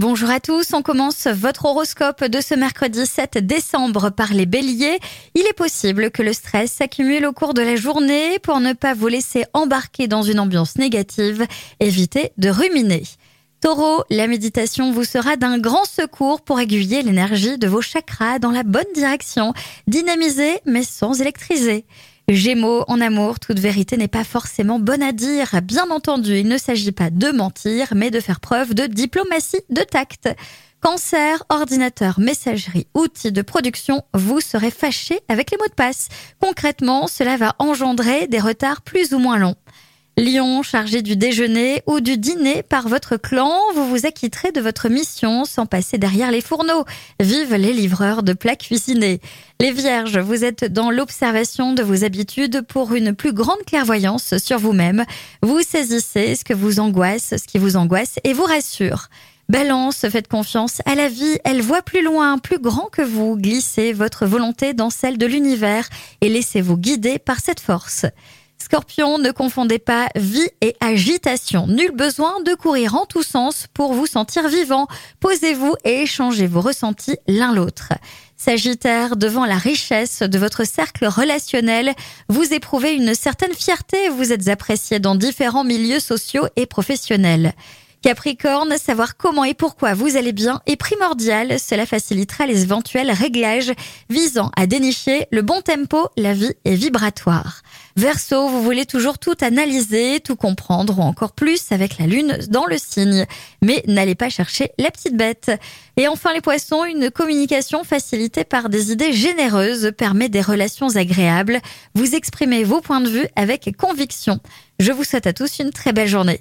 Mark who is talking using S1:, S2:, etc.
S1: Bonjour à tous, on commence votre horoscope de ce mercredi 7 décembre par les béliers. Il est possible que le stress s'accumule au cours de la journée pour ne pas vous laisser embarquer dans une ambiance négative. Évitez de ruminer. Taureau, la méditation vous sera d'un grand secours pour aiguiller l'énergie de vos chakras dans la bonne direction, dynamiser mais sans électriser. Gémeaux, en amour, toute vérité n'est pas forcément bonne à dire. Bien entendu, il ne s'agit pas de mentir, mais de faire preuve de diplomatie, de tact. Cancer, ordinateur, messagerie, outils de production, vous serez fâché avec les mots de passe. Concrètement, cela va engendrer des retards plus ou moins longs. Lion, chargé du déjeuner ou du dîner par votre clan, vous vous acquitterez de votre mission sans passer derrière les fourneaux. Vive les livreurs de plats cuisinés. Les vierges, vous êtes dans l'observation de vos habitudes pour une plus grande clairvoyance sur vous-même. Vous saisissez ce que vous angoisse, ce qui vous angoisse et vous rassure. Balance, faites confiance à la vie, elle voit plus loin, plus grand que vous. Glissez votre volonté dans celle de l'univers et laissez-vous guider par cette force. Scorpion, ne confondez pas vie et agitation. Nul besoin de courir en tous sens pour vous sentir vivant. Posez-vous et échangez vos ressentis l'un l'autre. Sagittaire, devant la richesse de votre cercle relationnel, vous éprouvez une certaine fierté, vous êtes apprécié dans différents milieux sociaux et professionnels. Capricorne, savoir comment et pourquoi vous allez bien est primordial. Cela facilitera les éventuels réglages visant à dénicher le bon tempo. La vie est vibratoire. Verseau, vous voulez toujours tout analyser, tout comprendre ou encore plus avec la lune dans le signe. Mais n'allez pas chercher la petite bête. Et enfin les poissons, une communication facilitée par des idées généreuses permet des relations agréables. Vous exprimez vos points de vue avec conviction. Je vous souhaite à tous une très belle journée.